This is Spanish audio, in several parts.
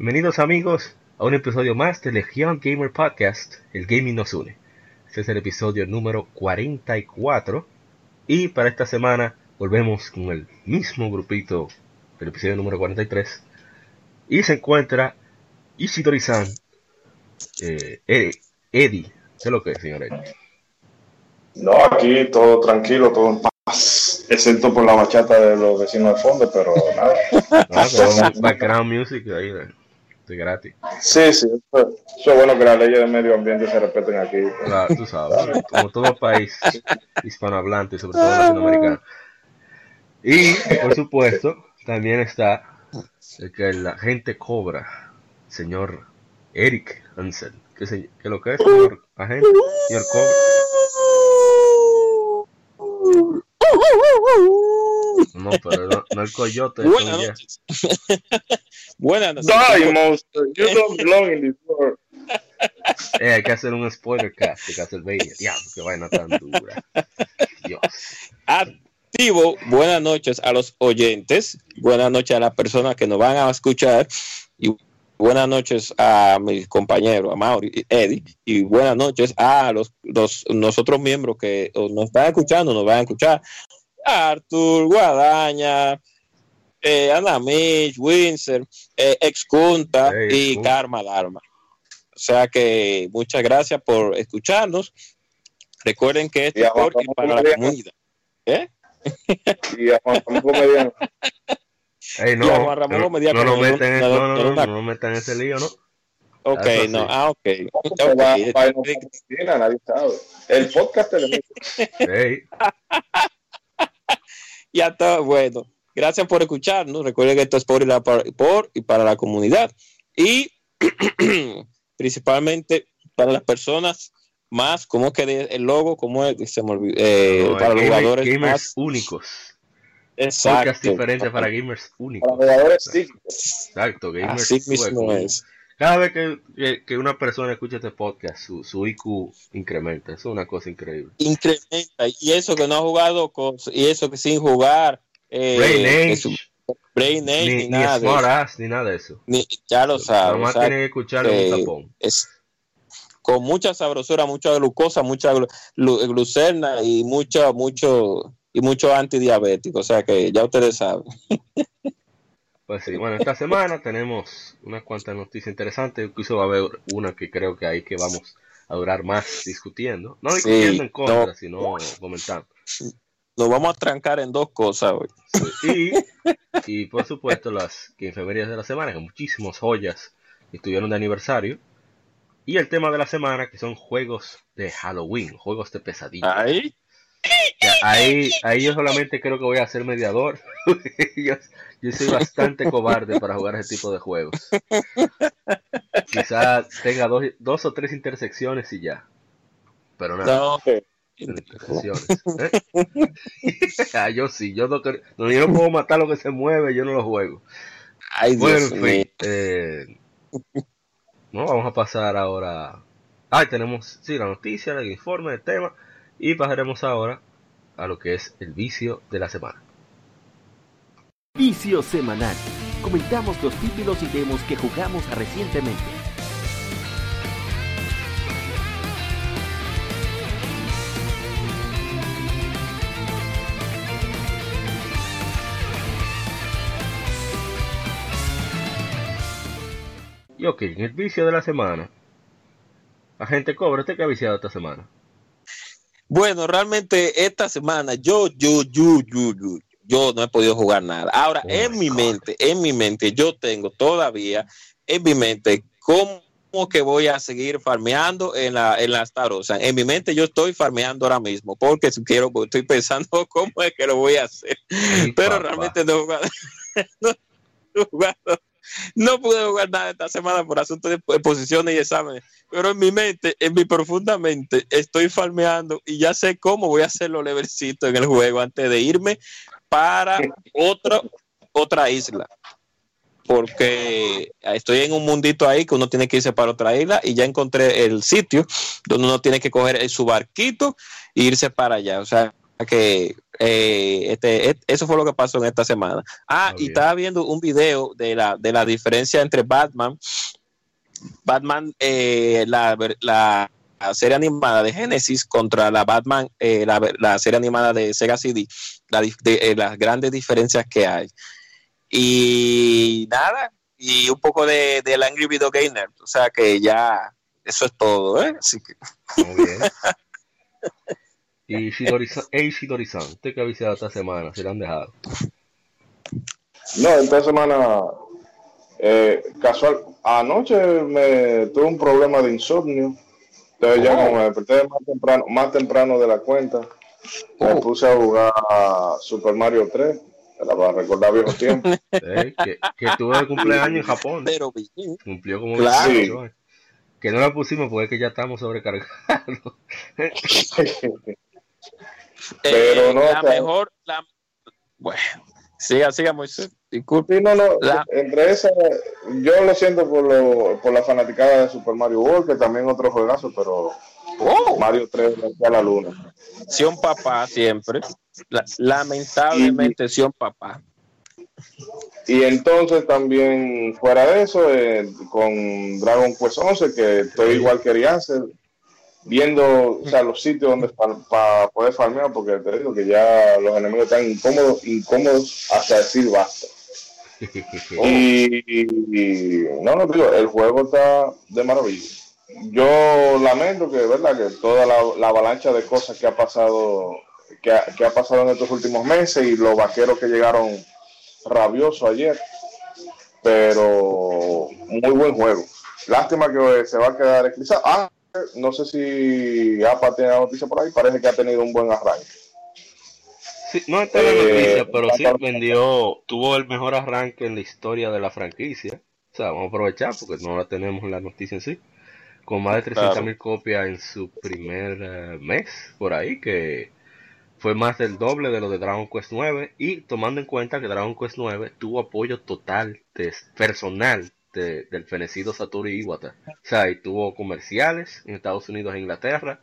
Bienvenidos amigos a un episodio más de Legion Gamer Podcast, el gaming nos une. Este es el episodio número 44 y para esta semana volvemos con el mismo grupito del episodio número 43 y se encuentra Ishidori-san, eh, Eddie, ¿qué es lo que es, señor Eddie? No, aquí todo tranquilo, todo en paz, excepto por la bachata de los vecinos de fondo, pero nada. No, background music ahí, gratis. Sí, sí, eso, es bueno que las leyes de medio ambiente se respeten aquí. Claro, tú sabes, como todo país hispanohablante, sobre todo latinoamericano. Y, por supuesto, también está el que la gente cobra, señor Eric Hansel. ¿Qué, es lo que es, señor agente? Señor cobra. No, pero no, no el coyote. Buenas noches. Buenas noches. Die, monster. You don't belong in this world. Eh, hay que hacer un spoiler cast de Castlevania. Diablo, que vaina tan dura. Dios. Activo, buenas noches a los oyentes. Buenas noches a las personas que nos van a escuchar. Y buenas noches a mis compañeros, a Mauri y Eddie. Y buenas noches a los, los nosotros miembros que nos están escuchando, nos van a escuchar Artur, Guadaña, eh, Ana Mitch, Windsor, eh, Excunta y Karma Dharma. O sea que muchas gracias por escucharnos. Recuerden que este es para la comunidad. ¿Eh? Y a Juan Ramón Hey, no, no, no, no, metan, no, no, no, no metan ese lío, ¿no? Ok, no, ah, ok. okay. El podcast te hey. ya está, bueno. Gracias por escucharnos. Recuerden que esto es por y, por y para la comunidad. Y principalmente para las personas más, ¿cómo es que el logo? ¿Cómo es? Se me olvidó. Eh, para los jugadores gamers únicos. Exacto. Podcast diferente para gamers únicos. Para jugadores Exacto, gamers Así mismo es. Cada vez que, que, una persona escucha este podcast, su, su IQ incrementa. Eso es una cosa increíble. Incrementa. Y eso que no ha jugado, con, y eso que sin jugar. Eh, Brain Age. Brain Age, ni, ni, nada. Ni Smart Ass, ni nada de eso. Ni, ya lo sabes. Nomás tiene que escuchar eh, un tapón. Es, con mucha sabrosura, mucha glucosa, mucha glucerna y mucho, mucho, y mucho antidiabético. O sea que ya ustedes saben. Pues sí, bueno, esta semana tenemos unas cuantas noticias interesantes. Incluso va a haber una que creo que ahí que vamos a durar más discutiendo. No discutiendo en contra, sino comentando. Nos vamos a trancar en dos cosas hoy. Sí, y, por supuesto las que enfermerías de la semana, que muchísimas joyas estuvieron de aniversario. Y el tema de la semana, que son juegos de Halloween, juegos de pesadilla. Ahí. Ahí, ahí yo solamente creo que voy a ser mediador. yo, yo, soy bastante cobarde para jugar ese tipo de juegos. Quizás tenga dos, dos o tres intersecciones y ya. Pero nada. No, intersecciones. ¿eh? ah, yo sí, yo no, no, yo no puedo matar lo que se mueve, yo no lo juego. Ay, bueno, Dios en fin. Eh, no, vamos a pasar ahora. Ah, tenemos, sí, la noticia, el informe, el tema. Y pasaremos ahora a lo que es el vicio de la semana. Vicio semanal. Comentamos los títulos y demos que jugamos recientemente. Y ok, en el vicio de la semana. Agente Cobra, ¿usted qué ha viciado esta semana? Bueno, realmente esta semana yo, yo, yo, yo, yo, yo no he podido jugar nada. Ahora, Oh en mi God. mente, en mi mente, yo tengo todavía en mi mente cómo que voy a seguir farmeando en la en las tarosas. En mi mente yo estoy farmeando ahora mismo porque si quiero pues, estoy pensando cómo es que lo voy a hacer. Ay, Pero papá. realmente no he jugado, no he jugado no pude jugar nada esta semana por asuntos de exposiciones y exámenes, pero en mi mente, en mi profunda mente, estoy farmeando y ya sé cómo voy a hacer los levelcitos en el juego antes de irme para otra, otra isla. Porque estoy en un mundito ahí que uno tiene que irse para otra isla y ya encontré el sitio donde uno tiene que coger su barquito e irse para allá. O sea, que eh, este, eso fue lo que pasó en esta semana. Ah, y estaba viendo un video de la, de la diferencia entre Batman, Batman, eh, la, la, serie animada de Genesis contra la Batman, eh, la, la, serie animada de Sega CD, la, de, las grandes diferencias que hay. Y nada, y un poco de, del Angry Video Gamer, o sea que ya, eso es todo, ¿eh? Así que... Muy bien. Y Shidori-san, ¿usted qué ha visitado esta semana? ¿Se le han dejado? No, esta semana, eh, casual, anoche me tuve un problema de insomnio. Entonces ya como me desperté más temprano, más temprano de la cuenta, me oh. puse a jugar Super Mario 3 para recordar viejos tiempos. Eh, que, que tuvo de cumpleaños en Japón. Pero Cumplió como claro. Que no la pusimos porque es que ya estamos sobrecargados. Pero eh, no, la mejor, la, bueno, siga, siga Moisés, disculpe. no, no, entre esas, yo lo siento por, lo, por la fanaticada de Super Mario World, que también otro juegazo, pero oh. Mario 3 a la luna. Sion papá siempre, lamentablemente Sion papá. Y entonces también fuera de eso, eh, con Dragon Quest 11, que estoy igual que Arianse, viendo o sea, los sitios donde para poder farmear, porque te digo que ya los enemigos están incómodos, incómodos hasta decir basta. y, no, no digo, el juego está de maravilla. Yo lamento que, verdad, que toda la, avalancha de cosas que ha pasado, que ha, que ha pasado en estos últimos meses y los vaqueros que llegaron rabiosos ayer, pero muy buen juego. Lástima que se va a quedar eclipsado. Ah, no sé si APA tiene la noticia por ahí, parece que ha tenido un buen arranque. Sí, no está la eh, noticia, pero sí vendió, tuvo el mejor arranque en la historia de la franquicia. O sea, vamos a aprovechar porque no la tenemos la noticia en sí. Con más de 300.000 mil copias en su primer eh, mes, por ahí, que fue más del doble de lo de Dragon Quest 9. Y tomando en cuenta que Dragon Quest 9 tuvo apoyo total de personal del fenecido Satoru Iwata. O sea, y tuvo comerciales en Estados Unidos e Inglaterra,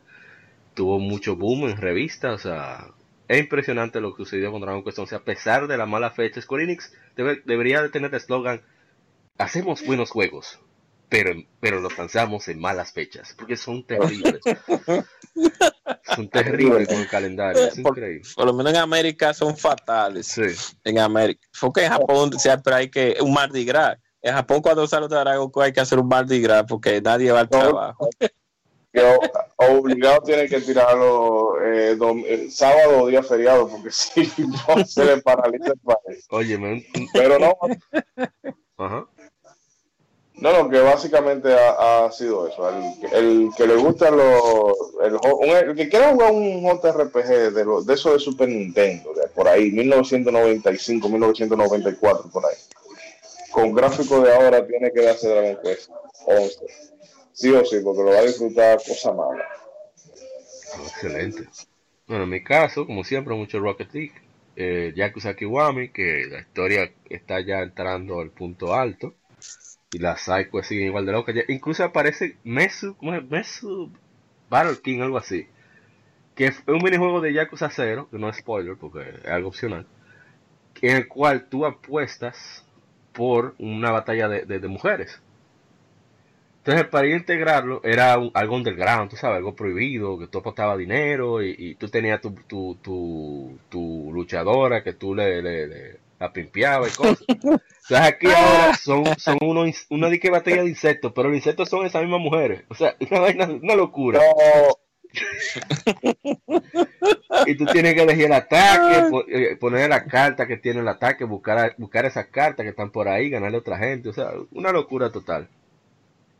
tuvo mucho boom en revistas, o sea, es impresionante lo que sucedió con Dragon Quest 11, a pesar de la mala fecha. Square Enix debería de tener el eslogan, hacemos buenos juegos, pero, pero los lanzamos en malas fechas, porque son terribles. son terribles con el calendario, es increíble. Por, lo menos en América son fatales. Sí. En América. Porque en Japón siempre hay que un Mardi Gras en Japón cuando sale de Dragon hay que hacer un Mardi Gras porque nadie va al trabajo. obligado tiene que tirarlo eh, eh, sábado o día feriado porque si no se le paraliza el país. Oye, pero no. Ajá. No, no, que básicamente ha, sido eso. El, que le gusta los. El, que quiera jugar un JRPG de, lo, de eso de Super Nintendo, de por ahí, 1995, 1994, por ahí con gráfico de ahora tiene que darse Dragon Quest 11. Sí o sí, porque lo va a disfrutar cosa mala. Excelente. Bueno, en mi caso, como siempre, mucho Rocket League. Eh, Yakuza Kiwami, que la historia está ya entrando al punto alto. Y las Psycho siguen igual de locas. Incluso aparece Mesu, ¿cómo es? Mesu Battle King, algo así. Que es un minijuego de Yakuza 0, que no es spoiler porque es algo opcional. En el cual tú apuestas por una batalla de, mujeres. Entonces, para integrarlo, era algo underground, tú sabes, algo prohibido, que tú apostabas dinero y, tú tenías tu, tu, tu, luchadora que tú le, le, la pimpeabas y cosas. Entonces, aquí ahora son, son uno, una de que batalla de insectos, pero los insectos son esas mismas mujeres. O sea, una, una locura y tú tienes que elegir el ataque, eh, poner la carta que tiene el ataque, buscar, buscar esas cartas que están por ahí, ganarle a otra gente, o sea, una locura total.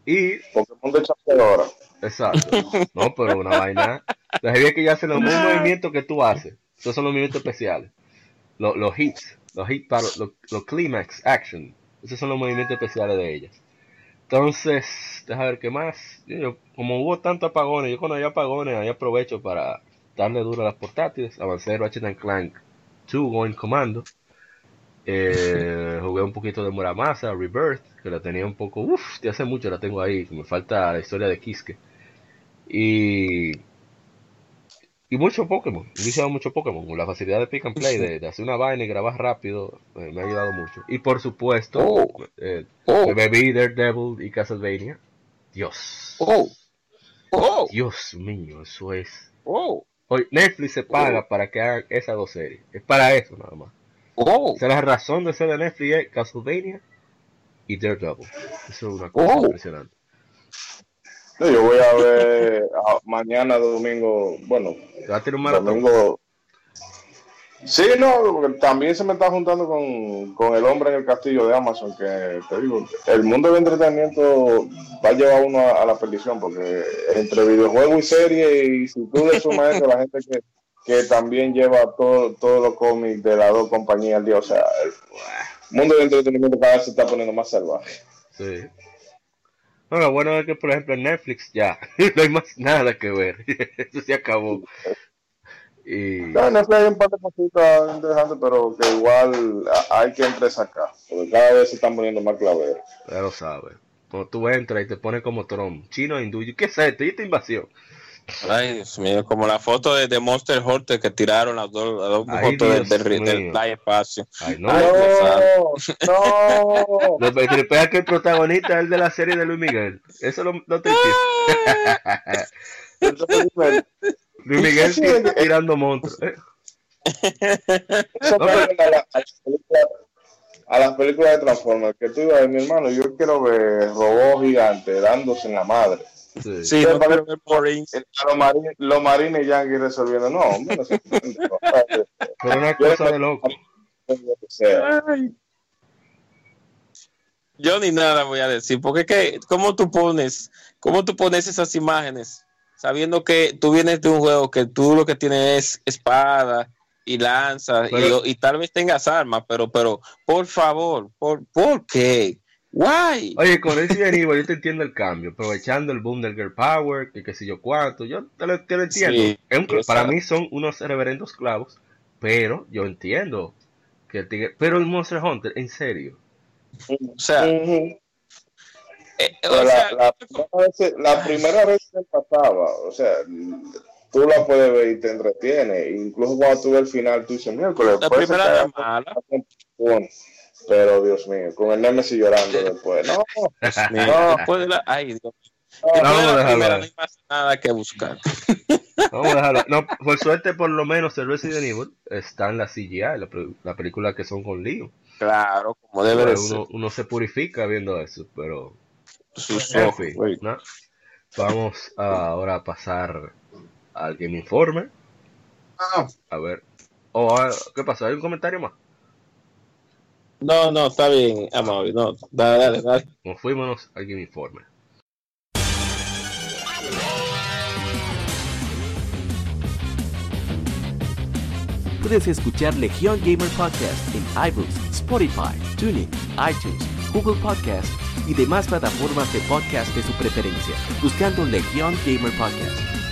Y. Pokémon de ahora. Exacto. No, pero una vaina. La es que ya hacen los mismos movimientos que tú haces. Esos son los movimientos especiales. Los, los hits, los hits para los, los climax action. Esos son los movimientos especiales de ellas. Entonces, deja ver qué más. como hubo tantos apagones, yo cuando hay apagones, ahí aprovecho para darle duro a las portátiles. Avancé Ratchet Clank 2 Going Commando. Eh, jugué un poquito de Muramasa, Rebirth, que la tenía un poco, uff, de hace mucho la tengo ahí, me falta la historia de Kiske. Y, y mucho Pokémon, he iniciado mucho Pokémon, con la facilidad de pick and play, de, hacer una vaina y grabar rápido, eh, me ha ayudado mucho. Y por supuesto, oh. eh, oh. bebí Daredevil y Castlevania. Dios. Oh. oh. Dios mío, eso es. Oh. Hoy Netflix se paga para que hagan esas dos series. Es para eso nada más. Oh. O sea, la razón de ser de Netflix es Castlevania y Daredevil. Eso es una cosa oh. Impresionante. yo voy a ver mañana domingo, bueno, ¿Va a tener un domingo. Sí, no, también se me está juntando con, el hombre en el castillo de Amazon, que te digo, el mundo del entretenimiento va a llevar uno a, la perdición, porque entre videojuegos y series, y si tú le sumas eso, la gente que, que también lleva todo, todos los cómics de las dos compañías o sea, el mundo del entretenimiento cada vez se está poniendo más salvaje. Sí. Bueno, lo bueno es que, por ejemplo, en Netflix ya no hay más nada que ver. Eso se acabó. Y... en Netflix hay un par de cositas interesantes, pero que igual hay que entrar acá. Porque cada vez se están poniendo más claveros. Ya lo sabes. Cuando tú entras y te pones como Trump, chino hindú, ¿qué es esto? ¿Y esta invasión? Ay, Dios mío, como la foto de, de Monster Hunter que tiraron las dos, las dos fotos del, del, del, espacio. Ay, no, no, no. Lo que que el protagonista es el de la serie de Luis Miguel. Eso lo, no te Luis Miguel tirando monstruos. ¿eh? a, las películas de Transformers que tú ibas a ver, mi hermano, yo quiero ver robots gigantes dándose en la madre. Sí, sí no Los, marines, los marines yankees resolviendo. No, hombre, no sé. Pero una cosa de loco. Yo ni nada voy a decir, porque que, ¿cómo tú pones, cómo tú pones esas imágenes sabiendo que tú vienes de un juego que tú lo que tienes es espada y lanza y, tal vez tengas armas, pero, pero, por favor, ¿por, ¿por qué? Why? Oye, con ese Evil yo te entiendo el cambio, aprovechando el boom del Girl Power, que qué sé yo cuánto, yo te lo, entiendo. para mí son unos reverendos clavos, pero yo entiendo que el tigre, pero el Monster Hunter, en serio. O sea, eh, la, primera vez, que pasaba, o sea, tú la puedes ver y te entretiene, incluso cuando tú ves el final, tú dices, miércoles, la primera vez mala. Pero Dios mío, con el Nemesis llorando después. No, no. después de la. Ay, Dios. No, vamos a no hay más nada que buscar. Vamos a dejarlo. No, por suerte, por lo menos el Resident Evil está en la CGI, la, la película que son con lío. Claro, como debe de uno, uno, se purifica viendo eso, pero. Sus ¿no? Vamos a ahora a pasar al Game Informer. Ah. A ver. Oh, ah, ¿Qué pasa? ¿Hay un comentario más? No, no, está bien, amable. No, dale, dale, dale. Nos fuimos al Game Informe. Puedes escuchar Legion Gamer Podcast en iBooks, Spotify, TuneIn, iTunes, Google Podcast y demás plataformas de podcast de su preferencia, buscando Legion Gamer Podcast.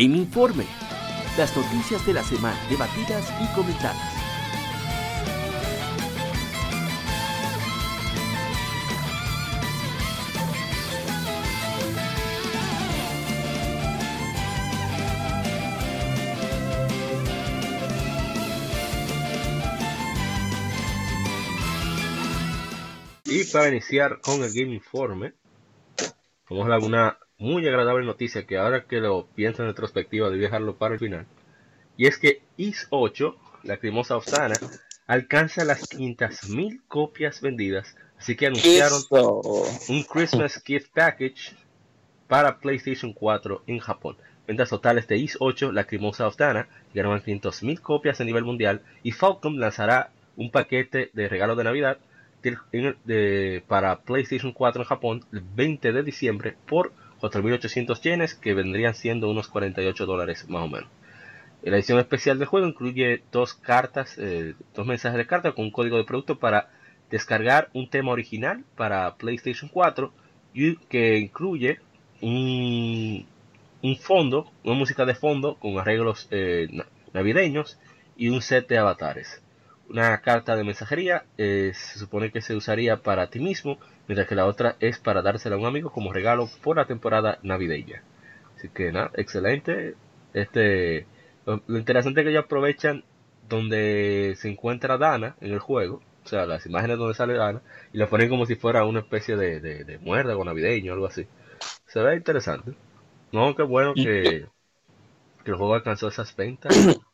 Game Informe. Las noticias de la semana debatidas y comentadas. Y para iniciar con el Game Informe, vamos a dar una muy agradable noticia que ahora que lo pienso en retrospectiva debí dejarlo para el final. Y es que IS 8, la cremosa Osana, alcanza las 500.000 copias vendidas. Así que anunciaron un Christmas Gift Package para PlayStation 4 en Japón. Ventas totales de IS 8, la cremosa Ostana, llegaron a 500.000 copias a nivel mundial y Falcom lanzará un paquete de regalo de Navidad para PlayStation 4 en Japón el 20 de diciembre por 4.800 yenes que vendrían siendo unos 48 dólares más o menos. La edición especial del juego incluye dos cartas, eh, dos mensajes de carta con un código de producto para descargar un tema original para PlayStation 4 y que incluye un, fondo, una música de fondo con arreglos eh, navideños y un set de avatares. Una carta de mensajería eh, se supone que se usaría para ti mismo, mientras que la otra es para dársela a un amigo como regalo por la temporada navideña. Así que nada, excelente. Este, lo, interesante es que ellos aprovechan donde se encuentra Dana en el juego, o sea, las imágenes donde sale Dana, y la ponen como si fuera una especie de, de, de muérdago navideño o algo así. Se ve interesante. No, qué bueno que, que el juego alcanzó esas ventas.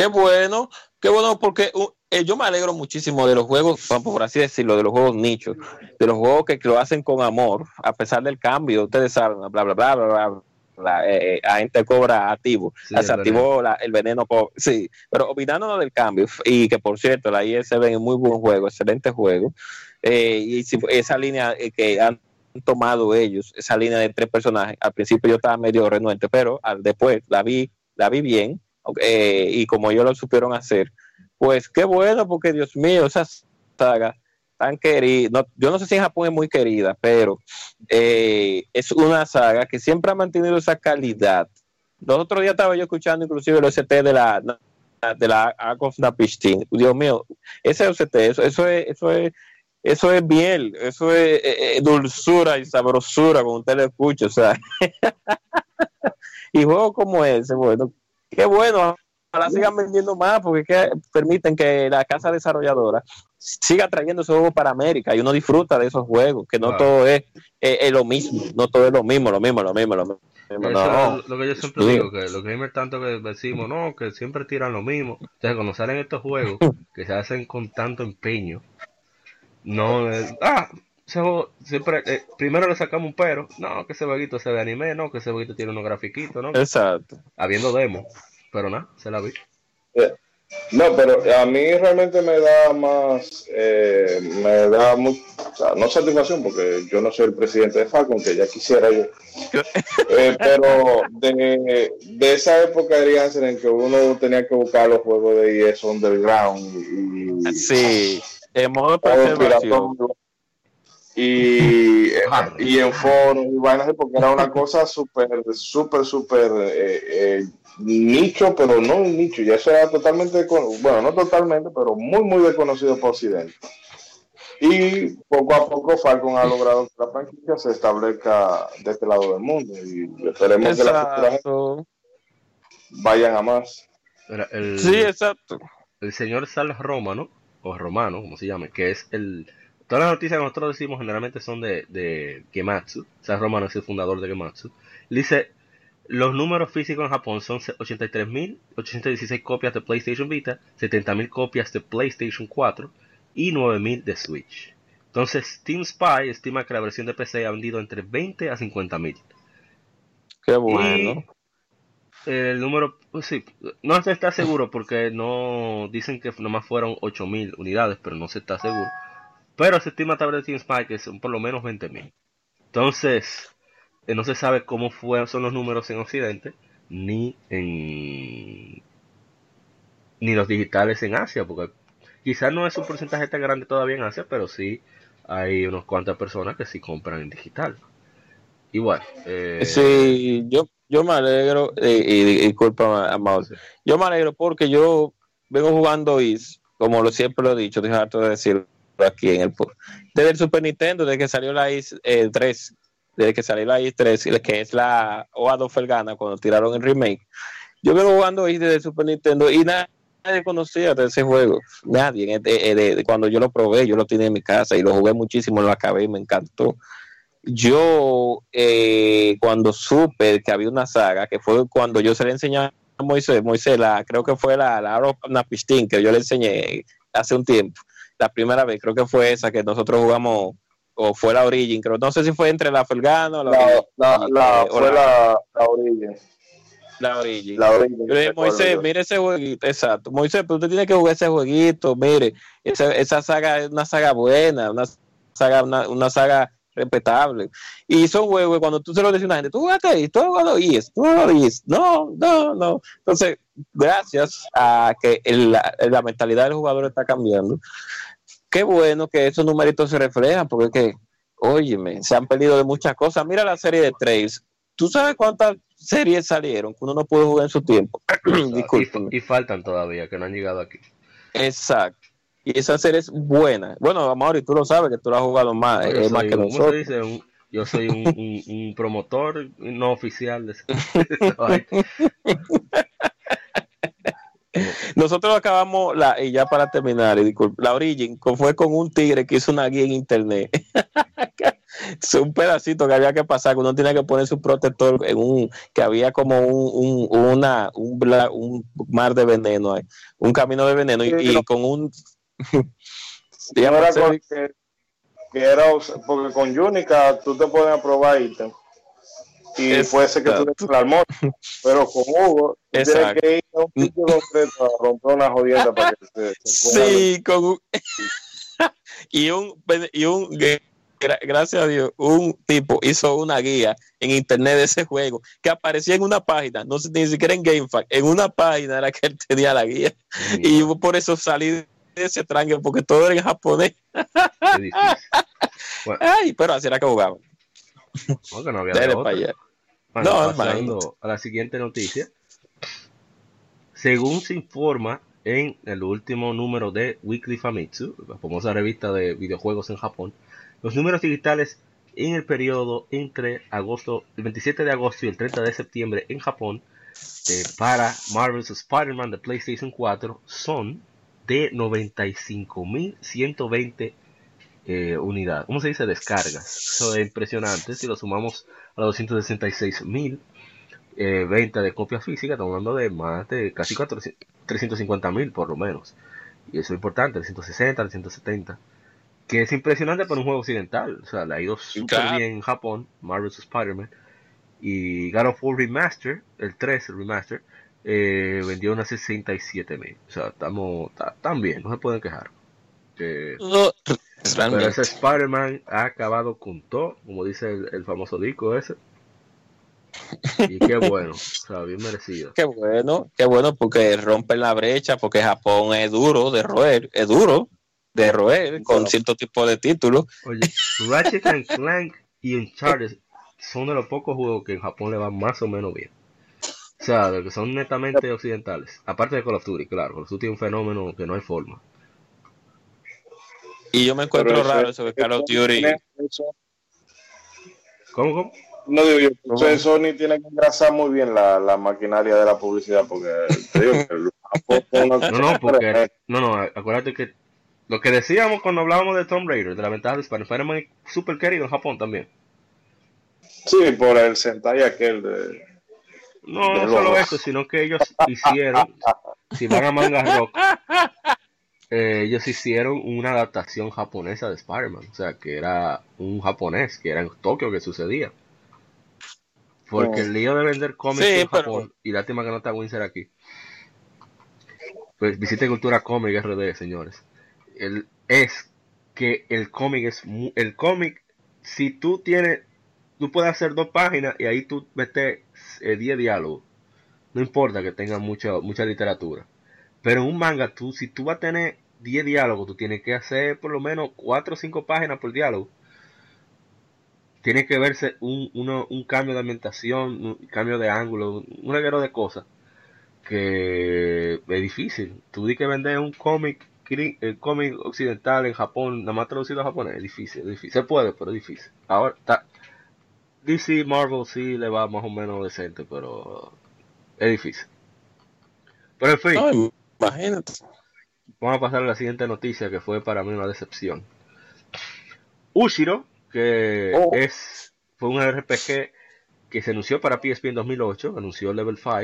Qué bueno, qué bueno porque uh, eh, yo me alegro muchísimo de los juegos, por así decirlo, de los juegos nichos, de los juegos que, lo hacen con amor, a pesar del cambio, ustedes saben, bla, bla, bla, bla, bla. La, eh, eh, gente cobra activo, se activó el veneno, sí, pero olvidándonos del cambio, y que por cierto, la ISB es muy buen juego, excelente juego, y esa línea que han tomado ellos, esa línea de tres personajes, al principio yo estaba medio renuente, pero al, después la vi, la vi bien, eh, y como ellos lo supieron hacer, pues qué bueno, porque Dios mío, esa saga tan querida, yo no sé si en Japón es muy querida, pero eh, es una saga que siempre ha mantenido esa calidad. Los otros días estaba yo escuchando inclusive el OCT de la de la Ark Dios mío, ese OCT, eso, eso es, eso es eso es miel, eso es eh, dulzura y sabrosura, como usted lo escucha, o sea. y juegos como ese, bueno, qué bueno, ojalá sigan vendiendo más porque que permiten que la casa desarrolladora siga trayendo esos juegos para América y uno disfruta de esos juegos, que no todo es, lo mismo, no todo es lo mismo, lo mismo, lo mismo, lo mismo. lo que yo siempre digo, que los gamers tanto que decimos, no, que siempre tiran lo mismo. Entonces cuando salen estos juegos que se hacen con tanto empeño, no, es, ah, siempre, eh, primero le sacamos un pero, no, que ese vaguito se ve anime, no, que ese vaguito tiene unos grafiquitos, ¿no? Exacto. Habiendo demo, pero nada, se la vi. Eh, no, pero a mí realmente me da más, eh, me da mucho, no satisfacción porque yo no soy el presidente de Falcon, que ya quisiera yo. pero de, de, esa época de en que uno tenía que buscar los juegos de ES Underground y... Sí, en modo y, y en foros y vainas porque era una cosa súper, súper, súper eh, eh, nicho, pero no un nicho, ya eso era totalmente, bueno, no totalmente, pero muy, muy desconocido por Occidente. Y poco a poco Falcon ha logrado que la franquicia se establezca de este lado del mundo y esperemos que la vayan a más. sí, exacto. El señor Sal Romano, o Romano, como se llame, que es el Todas las noticias que nosotros decimos generalmente son de, de Gematsu. O sea, Romano es el fundador de Gematsu. dice, los números físicos en Japón son 83.816 copias de PlayStation Vita, 70.000 copias de PlayStation 4 y 9.000 de Switch. Entonces, Team Spy estima que la versión de PC ha vendido entre 20 a 50.000. Qué bueno. el número, pues sí, no se está seguro porque no dicen que nomás fueron 8.000 unidades, pero no se está seguro. Pero se estima a de Team Spy que son por lo menos 20.000. Entonces, eh, no se sabe cómo fue, son los números en Occidente, ni en ni los digitales en Asia, porque quizás no es un porcentaje tan grande todavía en Asia, pero sí hay unas cuantas personas que sí compran en digital. Igual. Eh... Sí, yo, yo me alegro, eh, y, disculpa, yo me alegro porque yo vengo jugando IS, como lo siempre lo he dicho, dejar de decirlo aquí en el desde el Super Nintendo, desde que salió la i3, eh, desde que salió la i3, que es la OA2 Felgana, cuando tiraron el remake. Yo vengo jugando desde el Super Nintendo y nadie conocía de ese juego. Nadie. De, cuando yo lo probé, yo lo tenía en mi casa y lo jugué muchísimo, lo acabé y me encantó. Yo, eh, cuando supe que había una saga, que fue cuando yo se le enseñé a Moisés, Moisés, la, creo que fue la, la Napistin, que yo le enseñé hace un tiempo. La primera vez, creo que fue esa que nosotros jugamos o fue la Origin, creo, no sé si fue entre la Felgano la, la, la, fue la, la Origin. La Origin. La origin Moisés, mire ese jueguito, exacto. Moisés, pero usted tiene que jugar ese jueguito, mire, esa, esa saga es una saga buena, una saga, una, una saga respetable. Y son juegos cuando tú se lo dices a una gente, tú jugaste ahí, tú lo oís, tú lo oís. No, no, no. Entonces, gracias a que la, la mentalidad del jugador está cambiando, qué bueno que esos numeritos se reflejan, porque es que, óyeme, se han perdido de muchas cosas. Mira la serie de Trails. ¿Tú sabes cuántas series salieron que uno no pudo jugar en su tiempo? y, faltan todavía, que no han llegado aquí. Exacto. Y esa serie es buena. Bueno, y tú lo sabes, que tú lo has jugado más, es más que nosotros. yo soy un, un, promotor no oficial de Nosotros acabamos, la, y ya para terminar, y la Origin fue con un tigre que hizo una guía en internet. es un pedacito que había que pasar, que uno tenía que poner su protector en un, que había como un, un, una, un, un mar de veneno, ahí, un camino de veneno, y, con un... digamos, que, era, porque con Unica tú te puedes probar ítems y puede ser que tú le el almuerzo, pero con Hugo tienes que ir a un sitio concreto a romper una jodienda para que se, Sí, con un... y un y un gracias a Dios, un tipo hizo una guía en internet de ese juego que aparecía en una página, no sé ni siquiera en GameFAQ, en una página era que él tenía la guía. Y yo por eso salí de ese tranque, porque todo era en japonés. Ay, pero así era que jugaba. No, no había no, pasando a la siguiente noticia. Según se informa en el último número de Weekly Famitsu, la famosa revista de videojuegos en Japón, los números digitales en el periodo entre agosto, el 27 de agosto y el 30 de septiembre en Japón eh, para Marvel's Spider-Man de PlayStation 4 son de 95.120 eh, unidades. ¿Cómo se dice? Descargas. Eso es impresionante. Si lo sumamos a los 266.000 eh, ventas de copias físicas, estamos hablando de más de casi 350.000 por lo menos. Y eso es importante, 360, 370. Que es impresionante para un juego occidental. O sea, le ha ido súper bien en Japón, Marvel's Spider-Man. Y God of War Remaster, el 3, el Remaster, eh, vendió unas 67.000. O sea, estamos tan bien, no se pueden quejar. Pero ese Spider-Man ha acabado con todo, como dice el, famoso disco ese. Y qué bueno, o sea, bien merecido. Qué bueno, qué bueno porque rompen la brecha, porque Japón es duro de roer, es duro de roer con cierto tipo de títulos. Oye, Ratchet and Clank y Uncharted son de los pocos juegos que en Japón le van más o menos bien. O sea, que son netamente occidentales. Aparte de Call of Duty, claro, Call of Duty es un fenómeno que no hay forma. Y yo me encuentro raro eso de Call of Duty. ¿Cómo, cómo? No digo yo, Sony tiene que engrasar muy bien la, la maquinaria de la publicidad porque te digo que no, no, porque no, no, acuérdate que lo que decíamos cuando hablábamos de Tomb Raider, de la ventaja de Spider-Man, es súper querido en Japón también. Sí, por el Sentai aquel de... No, no solo eso, sino que ellos hicieron, si van a manga rock, eh, ellos hicieron una adaptación japonesa de Spider-Man. O sea, que era un japonés, que era en Tokio que sucedía. Porque el lío de vender cómics en Japón, y lástima que no está Winsor aquí. Pues visite Cultura Cómic RD, señores. El, es que el cómic es el cómic, si tú tienes, tú puedes hacer dos páginas y ahí tú metes 10 eh, diálogos. No importa que tenga mucha, mucha literatura. Pero en un manga, tú, si tú vas a tener 10 diálogos, tú tienes que hacer por lo menos 4 o 5 páginas por diálogo. Tiene que verse un, un cambio de ambientación, un cambio de ángulo, un reguero de cosas que es difícil. Tú di que vender un cómic, el cómic occidental en Japón, nada más traducido a japonés, es difícil, es difícil. Se puede, pero es difícil. Ahora, está, DC Marvel sí le va más o menos decente, pero es difícil. Pero en fin. Imagínate. Vamos a pasar a la siguiente noticia que fue para mí una decepción. Ushiro, que oh. es fue un RPG que se anunció para PSP en 2008, anunció Level 5,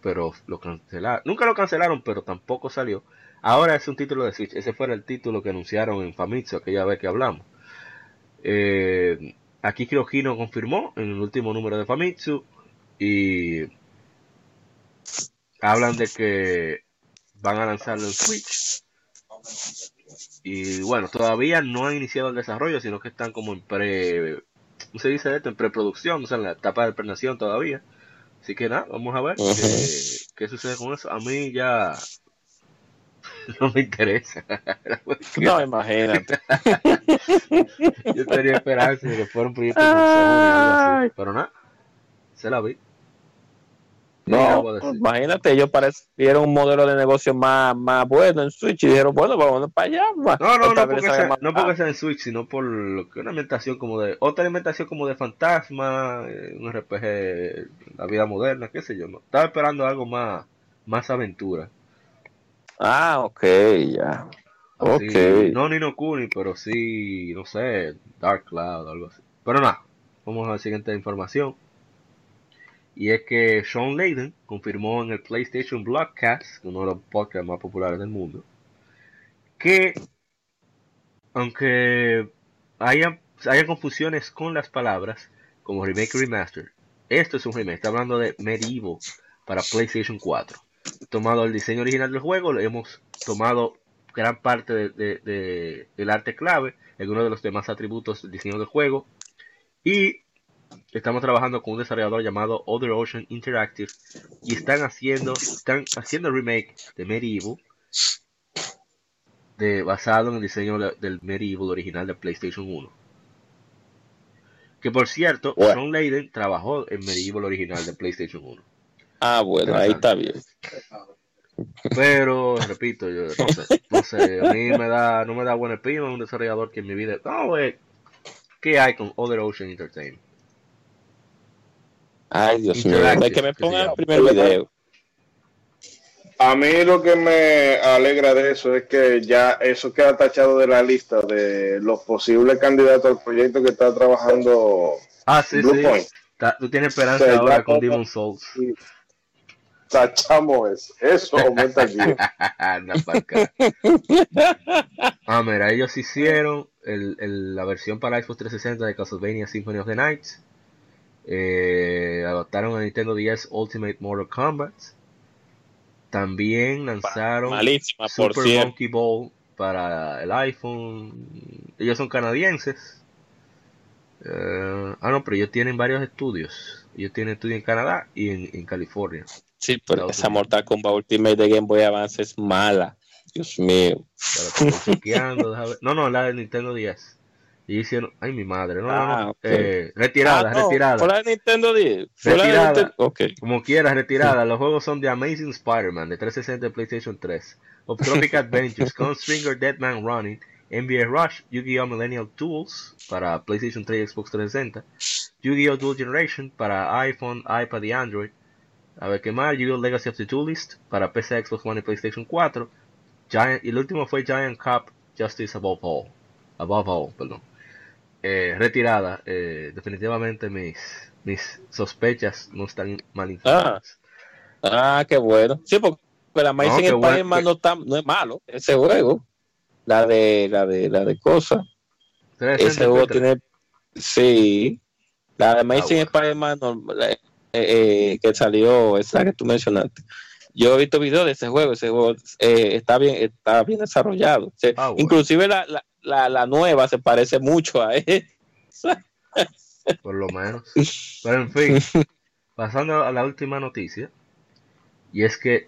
pero lo cancelaron. Nunca lo cancelaron, pero tampoco salió. Ahora es un título de Switch. Ese fue el título que anunciaron en Famitsu aquella vez que hablamos. Eh, aquí Kirogino confirmó en el último número de Famitsu y hablan de que van a lanzarlo en Switch. Y bueno, todavía no han iniciado el desarrollo, sino que están como en pre. ¿Cómo se dice esto? En preproducción, o sea, en la etapa de planeación todavía. Así que nada, vamos a ver qué, sucede con eso. A mí ya no me interesa. no, imagínate. Yo tenía esperanza de que fuera un proyecto de Pero nada, se la vi. No, imagínate, ellos parecieron un modelo de negocio más, más bueno en Switch y dijeron, bueno, vamos para allá. No, no, no porque, sea, no porque sea en Switch, sino por lo que una ambientación como de, otra alimentación como de fantasma, eh, un RPG, la vida moderna, qué sé yo, no. Estaba esperando algo más, más aventura. Ah, ok, ya. No ni no Kuni, pero sí, no sé, Dark Cloud, algo así. Pero nada, vamos a la siguiente información. Y es que Sean Layden confirmó en el PlayStation Blockcast, uno de los podcasts más populares del mundo, que aunque haya, haya confusiones con las palabras, como remake y remaster, esto es un remake, está hablando de Medieval para PlayStation 4. Tomado el diseño original del juego, hemos tomado gran parte de, del arte clave, algunos de los demás atributos del diseño del juego, y estamos trabajando con un desarrollador llamado Other Ocean Interactive y están haciendo están haciendo remake de Medieval de, basado en el diseño del Medieval original de PlayStation 1 que por cierto Sean Layden trabajó en Medieval original de PlayStation 1 ah bueno ahí está bien. Pero repito yo no sé, no sé a mí me da no me da buena espina un desarrollador que en mi vida no wey ¿qué hay con Other Ocean Entertainment? Ay, Dios mío, hay que me pongan el primer video. A mí lo que me alegra de eso es que ya eso queda tachado de la lista de los posibles candidatos al proyecto que está trabajando ah, sí, Blue sí. Point. Tú tienes esperanza ahora con Demon Souls. Tachamos eso. Eso aumenta aquí. ah, mira, ellos hicieron el, el, la versión para Xbox 360 de Castlevania Symphony of the Night eh, adaptaron a Nintendo 10 Ultimate Mortal Kombat. También lanzaron Super Monkey Ball para el iPhone. Ellos son canadienses. Eh, ah, no, pero ellos tienen varios estudios. Ellos tienen estudios en Canadá y en, California. Sí, pero esa Mortal Kombat Ultimate de Game Boy Advance es mala. Dios mío. no, no, la de Nintendo 10. Y hicieron, ay mi madre, no, no, no. Ah, eh, retirada, ah, retirada. Por la Nintendo 10. Retirada, okay. Como quieras, retirada. Los juegos son de Amazing Spider-Man de 360 PlayStation 3, of Tropic Adventures, con Stringer Deadman Running, NBA Rush, Yu-Gi-Oh! Millennial Tools para PlayStation 3 y Xbox 360, Yu-Gi-Oh! Dual Generation para iPhone, iPad y Android. A ver qué más, Yu-Gi-Oh! Legacy of the Duelist para PC, Xbox One y PlayStation 4. Giant, y el último fue Giant Cup Justice Above All. Above All, perdón. Eh, retirada, eh, definitivamente mis, mis sospechas no están mal ah. informadas. Ah, qué bueno. Sí, porque la Amazing no, Spider-Man no, no es malo, ese juego. La de, la de, la de cosas. Ese juego tiene, sí, la de Amazing ah, Spider-Man eh, que salió, esa que tú mencionaste. Yo he visto videos de ese juego, ese juego está bien, está bien desarrollado. Ah, inclusive la, la, la nueva se parece mucho a él. Por lo menos. Pero en fin, pasando a la última noticia. Y es que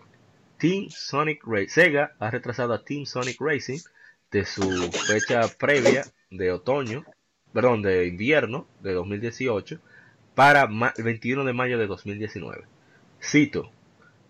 Team Sonic Racing, Sega ha retrasado a Team Sonic Racing de su fecha previa de otoño, perdón, de invierno de 2018 para el 21 de mayo de 2019. Cito,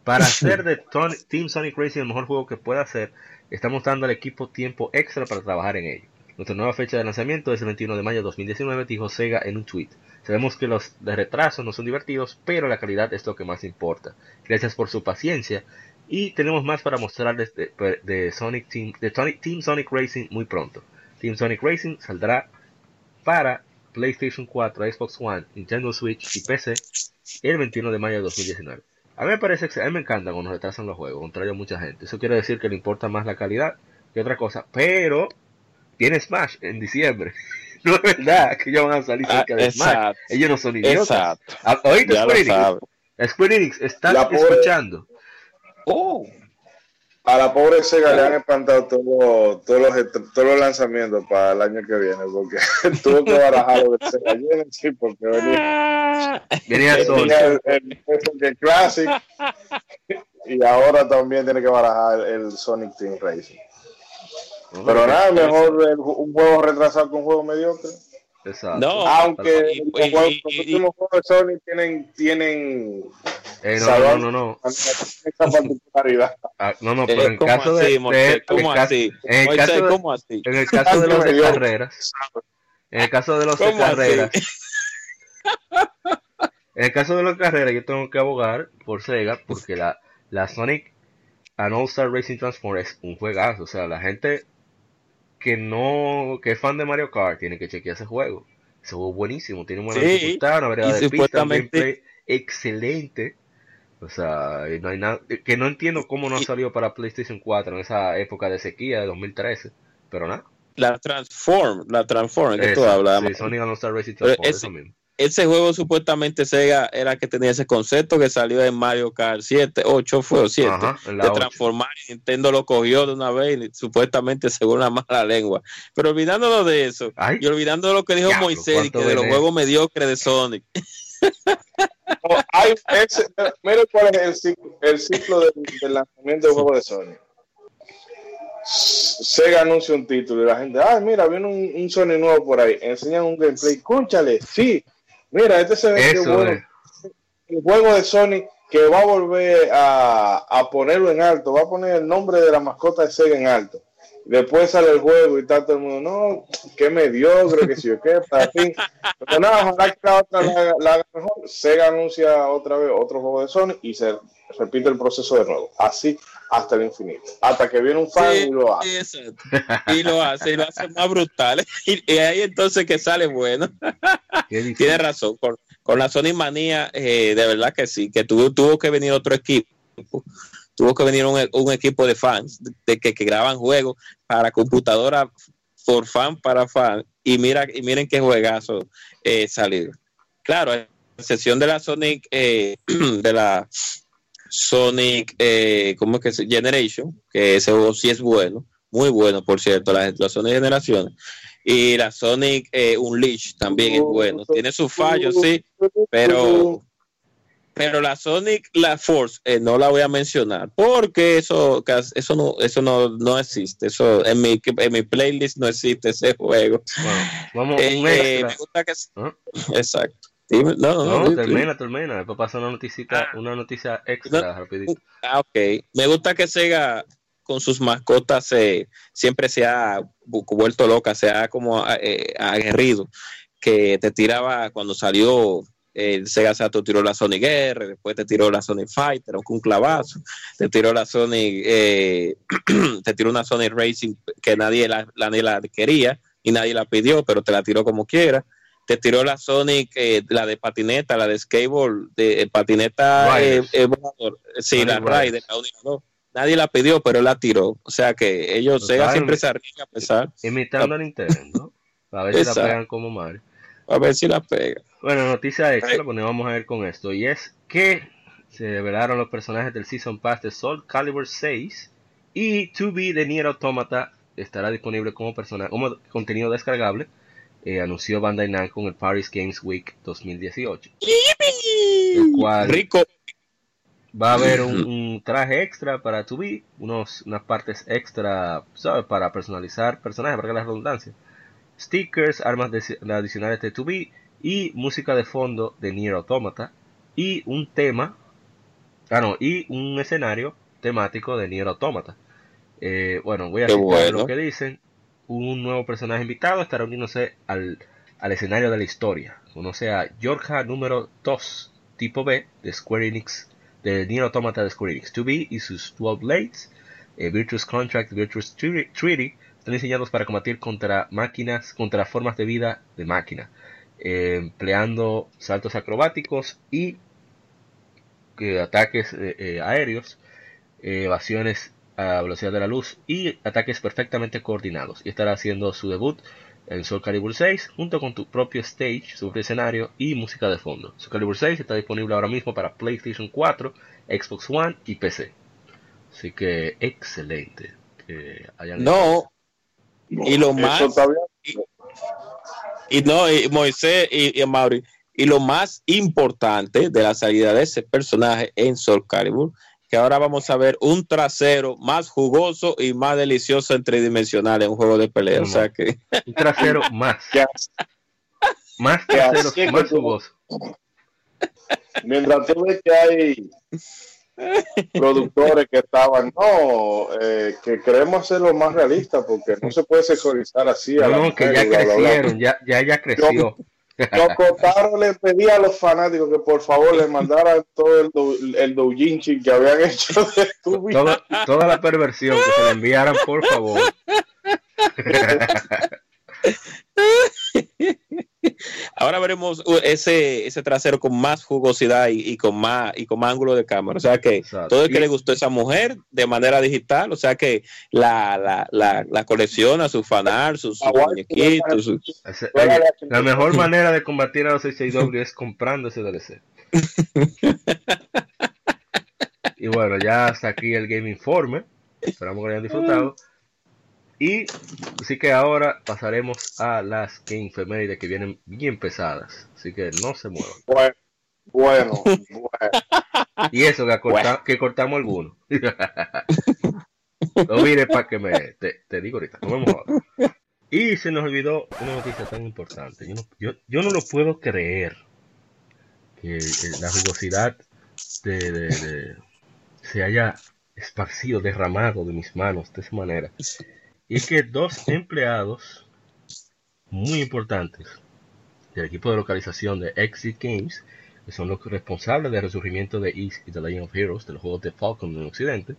para hacer de Team Sonic Racing el mejor juego que pueda hacer, estamos dando al equipo tiempo extra para trabajar en ello. Nuestra nueva fecha de lanzamiento es el 21 de mayo de 2019, dijo Sega en un tweet. Sabemos que los de retraso no son divertidos, pero la calidad es lo que más importa. Gracias por su paciencia Y tenemos más para mostrarles de, Sonic Team, de Team Sonic Racing muy pronto. Team Sonic Racing saldrá para PlayStation 4, Xbox One, Nintendo Switch y PC el 21 de mayo de 2019. A mí me parece a mí me encanta cuando retrasan los juegos, contrario a mucha gente. Eso quiere decir que le importa más la calidad que otra cosa. Pero tiene Smash en diciembre. no es verdad que ellos van a salir ah, cerca de Smash. Ellos no son idiotas. Exacto. Ah, oíste, Square Enix. Square Enix está escuchando. Oh. A la pobre Sega le han espantado todos los, todos los lanzamientos para el año que viene, porque tuvo que barajar lo del Sega. Genesis, porque venía, venía, el, el, el, Classic. Y ahora también tiene que barajar el Sonic Team Racing. Pero nada, mejor un juego retrasado que un juego mediocre. Exacto. Aunque los, últimos juegos de Sony tienen, tienen eh, no, no, no, no, esa particularidad. Ah, no, no, pero en el caso de, ¿cómo así? En el caso, ¿cómo así? En el caso de los de carreras, en el caso de los de carreras, en el caso de los carreras, yo tengo que abogar por Sega porque la, la Sonic and All Star Racing Transform es un juegazo. O sea, la gente que no, que es fan de Mario Kart, tiene que chequear ese juego. Ese juego es buenísimo, tiene buena sí, una variedad de pistas, gameplay excelente. O sea, no hay nada, que no entiendo cómo no ha salido para PlayStation 4 en esa época de sequía de 2013, pero nada. La Transform, la Transform, que tú hablas. Sí, Sonic All Star Racing Transform, eso mismo ese juego supuestamente Sega era que tenía ese concepto que salió en Mario Kart 7, 8 fue o 7, de transformar Nintendo lo cogió de una vez y supuestamente según la mala lengua. Pero olvidándolo de eso y olvidando lo que dijo Moisés que de los juegos mediocres de Sonic. mira cuál es el ciclo, el ciclo del, lanzamiento del juego de Sonic. Sega anuncia un título y la gente, ay, mira, viene un, un Sonic nuevo por ahí, enseñan un gameplay, escúchale, sí, Mira, este se ve bueno. El juego de Sony que va a volver a, ponerlo en alto, va a poner el nombre de la mascota de Sega en alto. Después sale el juego y está todo el mundo, no, qué mediocre, que si yo qué, para fin. Pero nada, ojalá que la otra la, haga mejor. Sega anuncia otra vez otro juego de Sony y se repite el proceso de nuevo. Así hasta el infinito. Hasta que viene un fan y lo hace. Y lo hace, y lo hace más brutal. Y, ahí entonces que sale bueno. Tiene razón. Con, la Sony Manía, eh, de verdad que sí, que tuvo, tuvo que venir otro equipo. Tuvo que venir un, equipo de fans de que, graban juegos para computadora por fan para fan. Y mira, y miren qué juegazo eh, salió. Claro, excepción de la Sonic, eh, de la Sonic, eh, ¿cómo es que se Generation? Que ese juego sí es bueno, muy bueno, por cierto, la, la Sonic Generaciones. Y la Sonic eh, Unleashed también es bueno. Tiene sus fallos, sí, pero pero la Sonic la Force eh, no la voy a mencionar porque eso eso no eso no, no existe eso en mi en mi playlist no existe ese juego vamos eh, eh, me gusta que ¿Ah? exacto no, no, no, termina, termina. Después pasa una noticia, ah. una noticia extra, rapidito. Ah, ok. Me gusta que Sega con sus mascotas eh, siempre se ha vuelto loca, se ha como eh, aguerrido. Que te tiraba cuando salió el Sega Saturn tiró la Sonic R, después te tiró la Sonic Fighter, un clavazo, te tiró la Sonic, eh, te tiró una Sonic Racing que nadie la, nadie la quería y nadie la pidió, pero te la tiró como quiera te tiró la Sonic, eh, la de patineta, la de skateboard, de eh, patineta eh, sí, la Rider, la Nadie la pidió, pero la tiró. O sea que ellos Sega siempre se arriesgan a pesar. Imitando a Nintendo. A ver si la pegan como Mario. A ver si la pega. Bueno, noticia extra, pues vamos a ver con esto. Y es que se revelaron los personajes del Season Pass de Soul Calibur 6 y 2B de Nier Automata estará disponible como, persona, como contenido descargable eh, anunció Bandai Namco en el Paris Games Week 2018. El cual Rico. va a haber un, traje extra para 2B, unos, unas partes extra, ¿sabes? Para personalizar personajes, para que la redundancia. Stickers, armas adicionales de 2B y música de fondo de Nier Automata y un tema, ah no, y un escenario temático de Nier Automata. Eh, bueno, voy a citar lo que dicen un nuevo personaje invitado estará uniéndose al, escenario de la historia. Conoce a Yorja número 2, tipo B, de Square Enix de Nier Automata de Square Enix. 2B y sus 12 Blades, eh, Virtuous Contract, Virtuous Treaty, diseñados para combatir contra máquinas, contra formas de vida de máquina, eh, empleando saltos acrobáticos y ataques aéreos, evasiones a velocidad de la luz y ataques perfectamente coordinados. Y estará haciendo su debut en Soul Calibur 6 junto con tu propio stage, su propio escenario y música de fondo. Soul Calibur 6 está disponible ahora mismo para PlayStation 4, Xbox One y PC. Así que excelente que hayan No, y lo más y, no, y Moisés y, y Mauri, y lo más importante de la salida de ese personaje en Soul Calibur ahora vamos a ver un trasero más jugoso y más delicioso en tridimensional en un juego de pelea. O sea que. Un trasero más. más trasero, más jugoso. Mientras tú ves que hay productores que estaban, no, eh, que queremos hacerlo más realista porque no se puede sexualizar así. no, que ya crecieron, ya, ya, ya creció. Cotaro le pedía a los fanáticos que por favor le mandaran todo el, el doujinshi que habían hecho de toda, toda la perversión que se le enviaran, por favor. Ahora veremos uh, ese, ese trasero con más jugosidad y, con más y con ángulo de cámara. O sea que todo el que le gustó esa mujer de manera digital, o sea que la, la, la, la colecciona, su fanar, sus, muñequitos. la mejor manera de combatir a los SJW es comprando ese DLC. y bueno, ya hasta aquí el Game Informe. Esperamos que lo hayan disfrutado. Y así que ahora pasaremos a las Game Femenides que vienen bien pesadas. Así que no se muevan. Bueno, bueno. Y eso que, que cortamos algunos. no mire para que me te, digo ahorita. Nos vemos ahora. Y se nos olvidó una noticia tan importante. Yo no, yo, yo no lo puedo creer que la jugosidad de, de, se haya esparcido, derramado de mis manos de esa manera. Y es que dos empleados muy importantes del equipo de localización de Exit Games, que son los responsables del resurgimiento de East y The Legend of Heroes, de los juegos de Falcon en Occidente,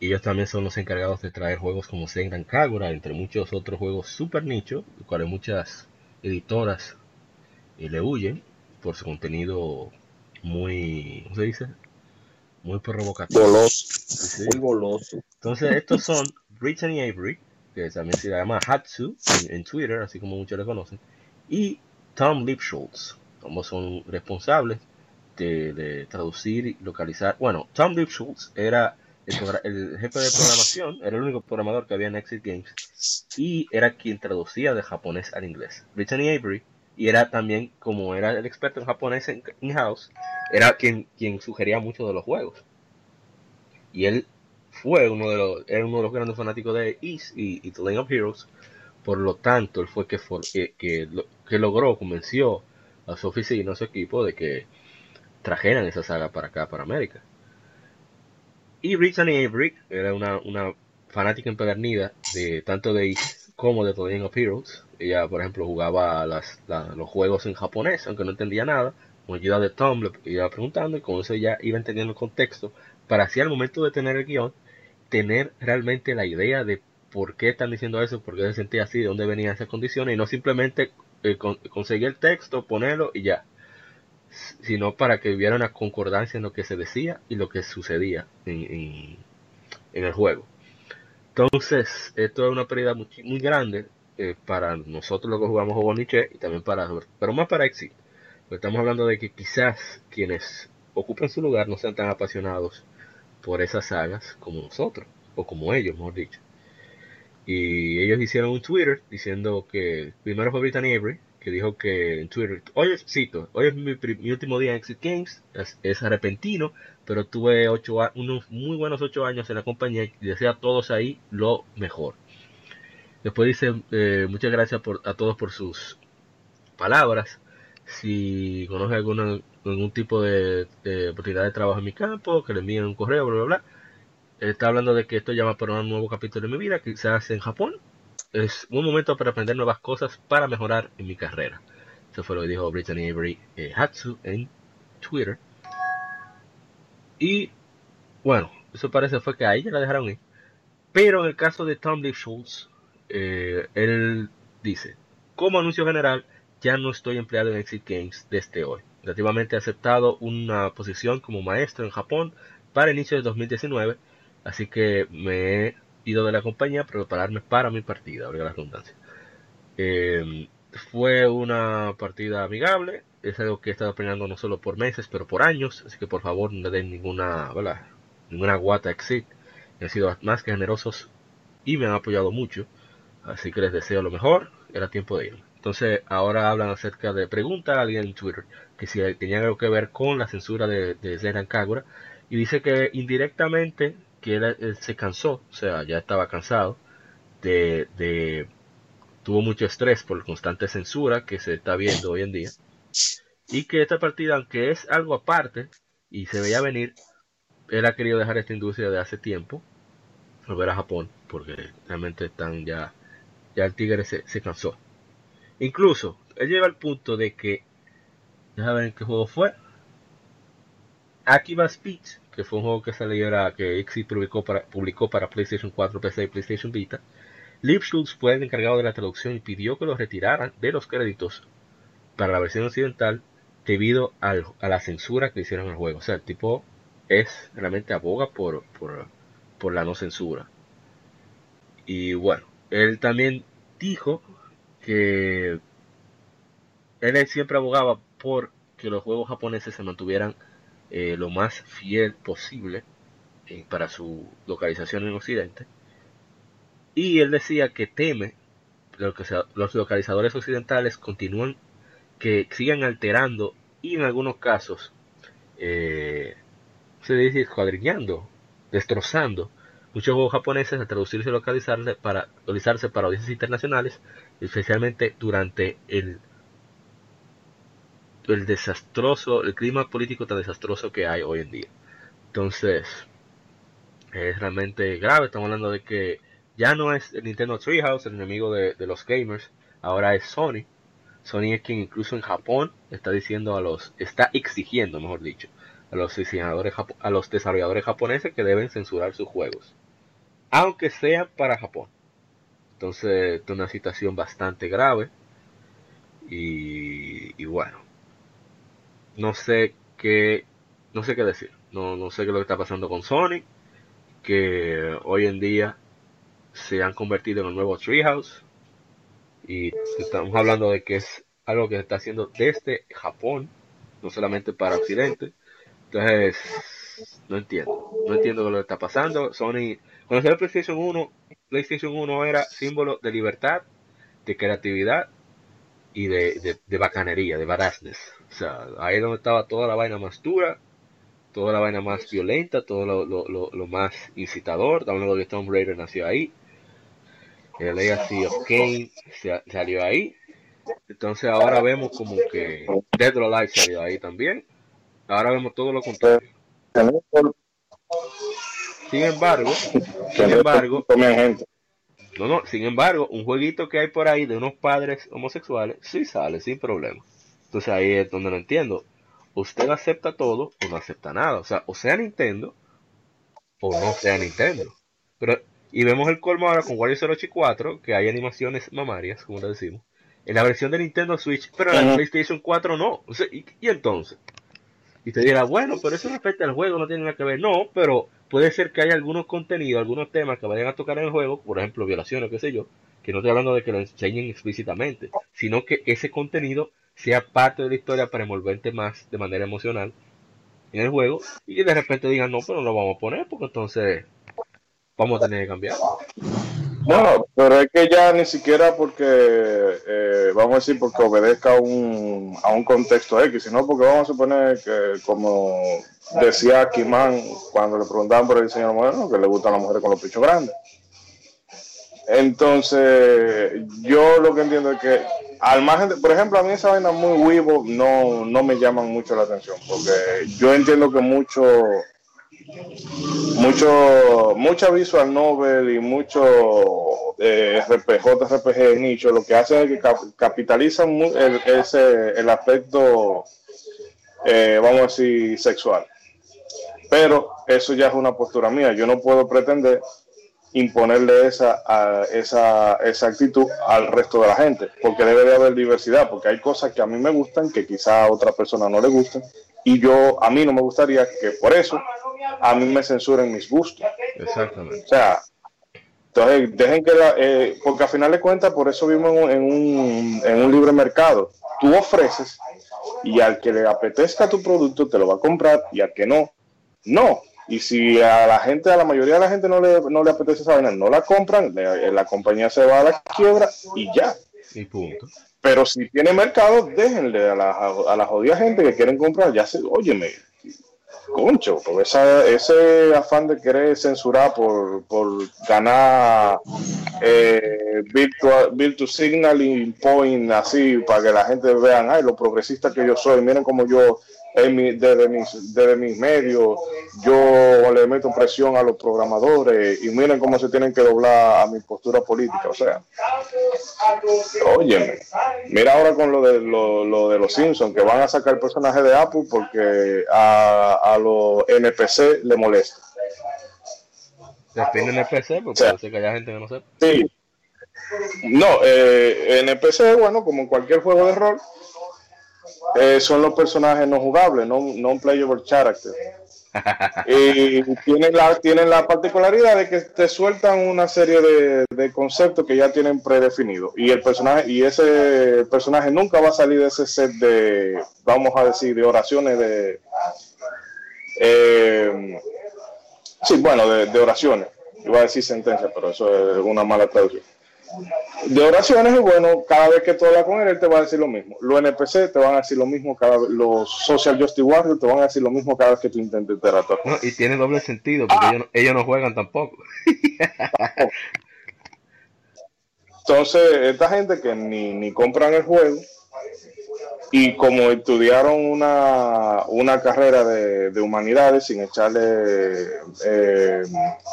y ellos también son los encargados de traer juegos como Senran Kagura, entre muchos otros juegos super nicho, los cuales muchas editoras eh, le huyen por su contenido muy, ¿cómo se dice? Muy provocativo. Goloso. Muy goloso. Entonces, estos son Brittany Avery, que también se llama Hatsu en, Twitter, así como muchos le conocen, y Tom Lipschultz. Ambos son responsables de, traducir y localizar. Bueno, Tom Lipschultz era el, jefe de programación, era el único programador que había en Exit Games, y era quien traducía de japonés al inglés. Brittany Avery, y era también, como era el experto en japonés in-house, era quien, quien sugería muchos de los juegos. Y él fue uno de los, era uno de los grandes fanáticos de East y, The Lane of Heroes. Por lo tanto, él fue que, que, que, logró, convenció a su oficina, a su equipo, de que trajeran esa saga para acá, para América. Y Brittany Avery era una, una fanática empedernida de tanto de East como de The Lane of Heroes. Ella, por ejemplo, jugaba las, los juegos en japonés, aunque no entendía nada. Con ayuda de Tom le iba preguntando y con eso ya iba entendiendo el contexto para así al momento de tener el guion, tener realmente la idea de por qué están diciendo eso, por qué se sentía así, de dónde venían esas condiciones, y no simplemente eh, conseguir el texto, ponerlo y ya, sino para que hubiera una concordancia en lo que se decía y lo que sucedía en, el juego. Entonces, esto es una pérdida muy, grande eh, para nosotros los que jugamos juegos Nietzsche y también para, pero más para Exit. Estamos hablando de que quizás quienes ocupen su lugar no sean tan apasionados por esas sagas como nosotros, o como ellos, mejor dicho. Y ellos hicieron un Twitter diciendo que primero fue Brittany Avery, que dijo que en Twitter, hoy cito, hoy es mi, último día en Exit Games, es, arrepentino, pero tuve ocho, unos muy buenos ocho años en la compañía y deseo a todos ahí lo mejor. Después dice, eh, muchas gracias por, a todos por sus palabras. Si conoce alguna algún tipo de, oportunidad de trabajo en mi campo, que le envíen un correo, bla, bla, bla. Está hablando de que esto llama para un nuevo capítulo de mi vida, quizás en Japón. Es un momento para aprender nuevas cosas para mejorar en mi carrera. Eso fue lo que dijo Brittany Avery eh, Hatsu en Twitter. Y bueno, eso parece fue que a ella la dejaron ir. Pero en el caso de Tom Lee Schultz, eh, él dice, como anuncio general, ya no estoy empleado en Exit Games desde hoy. Relativamente aceptado una posición como maestro en Japón para inicio de 2019, así que me he ido de la compañía para prepararme para mi partida, la redundancia. Eh, fue una partida amigable, es algo que he estado planeando no solo por meses, pero por años, así que por favor no den ninguna, ninguna guata exit. Han sido más que generosos y me han apoyado mucho, así que les deseo lo mejor, era tiempo de ir. Entonces ahora hablan acerca de, pregunta a alguien en Twitter que si tenía algo que ver con la censura de, de Kagura y dice que indirectamente que él, se cansó, o sea, ya estaba cansado de, de tuvo mucho estrés por la constante censura que se está viendo hoy en día y que esta partida, aunque es algo aparte y se veía venir, él ha querido dejar esta industria de hace tiempo, volver a Japón, porque realmente están ya, ya el tigre se, se cansó. Incluso, él llega al punto de que, déjame en qué juego fue, Akiba Speech, que fue un juego que salió que Xi publicó para, publicó para PlayStation 4, PC y PlayStation Vita, Lipschutz fue el encargado de la traducción y pidió que lo retiraran de los créditos para la versión occidental debido a la censura que hicieron al juego. O sea, el tipo es realmente aboga por la no censura. Y bueno, él también dijo que él siempre abogaba por que los juegos japoneses se mantuvieran eh, lo más fiel posible eh, para su localización en Occidente. Y él decía que teme que los localizadores occidentales continúan que sigan alterando y en algunos casos eh, se dice escuadrillando, destrozando muchos juegos japoneses al traducirse y localizarse para, localizarse para audiencias internacionales, especialmente durante el, el desastroso, el clima político tan desastroso que hay hoy en día. Entonces, es realmente grave, estamos hablando de que ya no es el Nintendo Treehouse el enemigo de, de los gamers, ahora es Sony, Sony es quien incluso en Japón está diciendo a los, está exigiendo, mejor dicho, a los diseñadores, a los desarrolladores japoneses que deben censurar sus juegos, aunque sea para Japón. Entonces, es una situación bastante grave y, bueno, no sé qué, no sé qué decir, no, no sé qué es lo que está pasando con Sony, que hoy en día se han convertido en el nuevo Treehouse y estamos hablando de que es algo que se está haciendo desde Japón, no solamente para Occidente. Entonces, no entiendo, no entiendo lo que está pasando. Sony, cuando salió PlayStation 1, PlayStation 1 era símbolo de libertad, de creatividad y de, de, bacanería, de badassness. O sea, ahí donde estaba toda la vaina más dura, toda la vaina más violenta, todo lo, lo, lo, más incitador. Hablando de Tomb Raider nació ahí el Legacy of Kane salió ahí. Entonces ahora vemos como que Dead or Alive salió ahí también. Ahora vemos todo lo contrario. Sin embargo, sin embargo, no, no, sin embargo, un jueguito que hay por ahí de unos padres homosexuales sí sale sin problema. Entonces ahí es donde no entiendo. Usted acepta todo o no acepta nada. O sea, o sea Nintendo o no sea Nintendo. Pero y vemos el colmo ahora con Wario 084, que hay animaciones mamarias, como le decimos, en la versión de Nintendo Switch, pero en la PlayStation 4 no. y, entonces? Y te dirá, bueno, pero eso respecto al juego no tiene nada que ver. No, pero puede ser que haya algunos contenidos, algunos temas que vayan a tocar en el juego, por ejemplo, violaciones, qué sé yo, que no estoy hablando de que lo enseñen explícitamente, sino que ese contenido sea parte de la historia para envolverte más de manera emocional en el juego y que de repente digan, no, pero no lo vamos a poner porque entonces vamos a tener que cambiar. No, pero es que ya ni siquiera porque, eh, vamos a decir, porque obedezca un, a un contexto X, sino porque vamos a suponer que, como decía Kimán cuando le preguntaban por el diseño moderno, que le gustan las mujeres con los pechos grandes. Entonces, yo lo que entiendo es que, al margen, de, por ejemplo, a mí esa vaina muy vivo no, no me llaman mucho la atención, porque yo entiendo que mucho mucho mucha visual novel y mucho eh, RPG, RPG nicho lo que hacen es que capitalizan el, ese, el aspecto eh, vamos a decir sexual Pero eso ya es una postura mía. Yo no puedo pretender imponerle esa, esa, esa actitud al resto de la gente, porque debe de haber diversidad, porque hay cosas que a mí me gustan que quizá a otra persona no le gusten, y yo, a mí no me gustaría que por eso a mí me censuren mis gustos. Exactamente. O sea, entonces dejen que, eh, porque al final de cuentas, por eso vivimos en un, en un libre mercado. Tú ofreces y al que le apetezca tu producto te lo va a comprar y al que no, no. Y si a la gente, a la mayoría de la gente no le, no le apetece esa vaina, no la compran, la compañía se va a la quiebra y ya. Y punto. Pero si tiene mercado, déjenle a la, a la jodida gente que quieren comprar, ya se, óyeme, concho, porque esa, ese afán de querer censurar por, por ganar eh, virtual, virtual signaling point así, para que la gente vean, ay, lo progresista que yo soy, miren cómo yo desde, mis, desde mis medios, yo le meto presión a los programadores y miren cómo se tienen que doblar a mi postura política. O sea, oye, mira ahora con lo de, lo, de los Simpsons, que van a sacar el personaje de Apple porque a, a los NPC le molesta. Depende NPC, porque o que haya gente que no sepa. Sí. No, eh, NPC, bueno, como en cualquier juego de rol, eh, son los personajes no jugables, no, no playable character. y tienen la, tienen la particularidad de que te sueltan una serie de, conceptos que ya tienen predefinidos. Y el personaje, y ese personaje nunca va a salir de ese set de, vamos a decir, de oraciones de eh, sí, bueno, de, de oraciones. Iba a decir sentencia, pero eso es una mala traducción de oraciones y bueno, cada vez que tú hablas con él, él te va a decir lo mismo. Los NPC te van a decir lo mismo, cada los Social Justice Warriors te van a decir lo mismo cada vez que tú intentes interactuar. y tiene doble sentido, porque ah. ellos, no, juegan tampoco. Entonces, esta gente que ni, ni compran el juego, y como estudiaron una, una carrera de, humanidades sin echarle eh,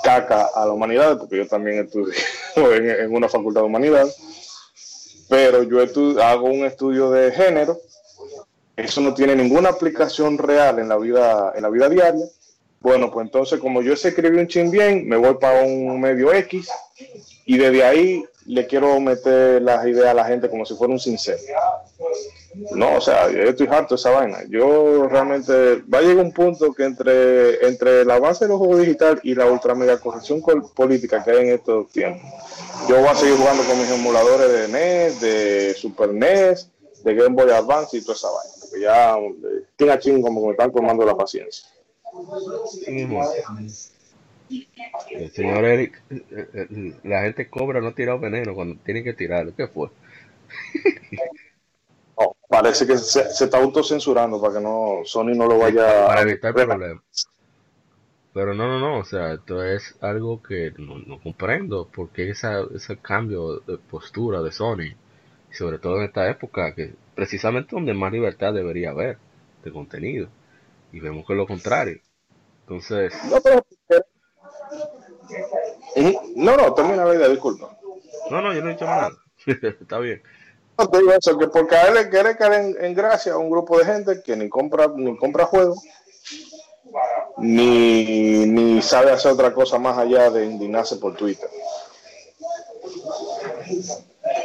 caca a la humanidad, porque yo también estudié en, una facultad de humanidades, pero yo hago un estudio de género, eso no tiene ninguna aplicación real en la vida, en la vida diaria. Bueno, pues entonces como yo sé escribir un chin bien, me voy para un medio X y desde ahí le quiero meter las ideas a la gente como si fuera un sincero. No, o sea, yo estoy harto de esa vaina. Yo realmente va a llegar un punto que entre, entre el avance de los juegos digital y la ultra mega corrección política que hay en estos tiempos, yo voy a seguir jugando con mis emuladores de NES, de Super NES, de Game Boy Advance y toda esa vaina. Porque ya eh, tiene ching como que me están colmando la paciencia. El señor Eric, eh, eh, la gente cobra no tirar veneno cuando tiene que tirarlo. ¿Qué fue? parece que se, está autocensurando para que no Sony no lo vaya para evitar problemas. Pero no, no, no, o sea, esto es algo que no, comprendo, porque esa, ese cambio de postura de Sony, sobre todo en esta época, que precisamente donde más libertad debería haber de contenido, y vemos que es lo contrario. Entonces... No, pero... No, no, termina la idea, disculpa. No, no, yo no he dicho nada. Está bien eso, que porque a él le quiere caer en, gracia a un grupo de gente que ni compra, ni compra juegos, ni, ni sabe hacer otra cosa más allá de indignarse por Twitter.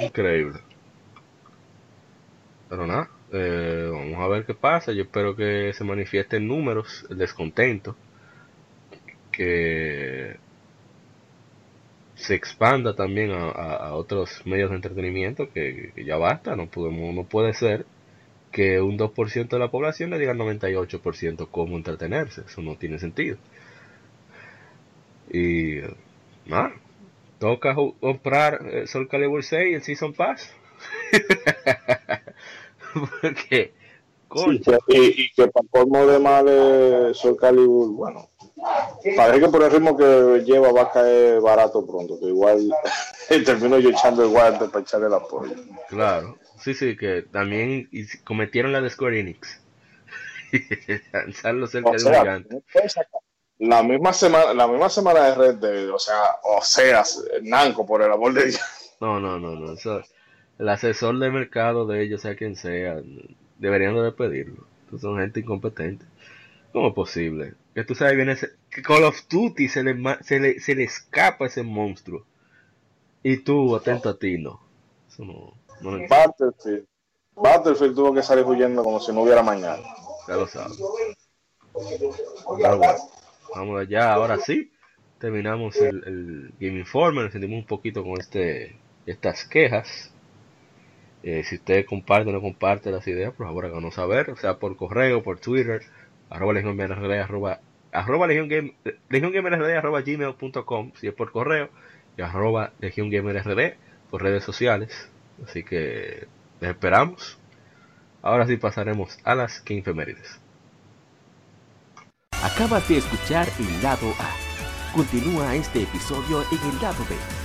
Increíble. Pero nada, eh, vamos a ver qué pasa. Yo espero que se manifiesten números, el descontento, que se expanda también a, otros medios de entretenimiento que, ya basta, no podemos, no puede ser que un 2% de la población le diga al 98% cómo entretenerse, eso no tiene sentido. Y nada, toca comprar eh, Soul Calibur 6 y el Season Pass. Porque, y, que para colmo de mal Soul Calibur, bueno, Parece que por el ritmo que lleva va a caer barato pronto, que igual termino yo echando el guante para echarle el apoyo. Claro, sí, sí, que también cometieron la de Square Enix. Lanzarlo cerca de un gigante. La misma semana, la misma semana de Red Dead, o sea, o sea, Nanco, por el amor de Dios. No, no, no, no. Eso, el asesor de mercado de ellos, sea quien sea, deberían de despedirlo. Son gente incompetente. ¿Cómo es posible? Que tú sabes bien ese, que Call of Duty se le, se le, se le escapa ese monstruo. Y tú, atento a ti, no. Eso no, no Battlefield. Battlefield tuvo que salir huyendo como si no hubiera mañana. Ya lo sabes. vamos allá, ahora sí. Terminamos el, el Game Informer, nos sentimos un poquito con este estas quejas. Eh, si usted comparte o no comparte las ideas, por favor háganos saber, o sea por correo, por Twitter, arroba legión arroba, arroba legión game, arroba gmail.com si es por correo, y arroba legión por redes sociales. Así que les esperamos. Ahora sí pasaremos a las 15 efemérides. Acabas de escuchar el lado A. Continúa este episodio en el lado B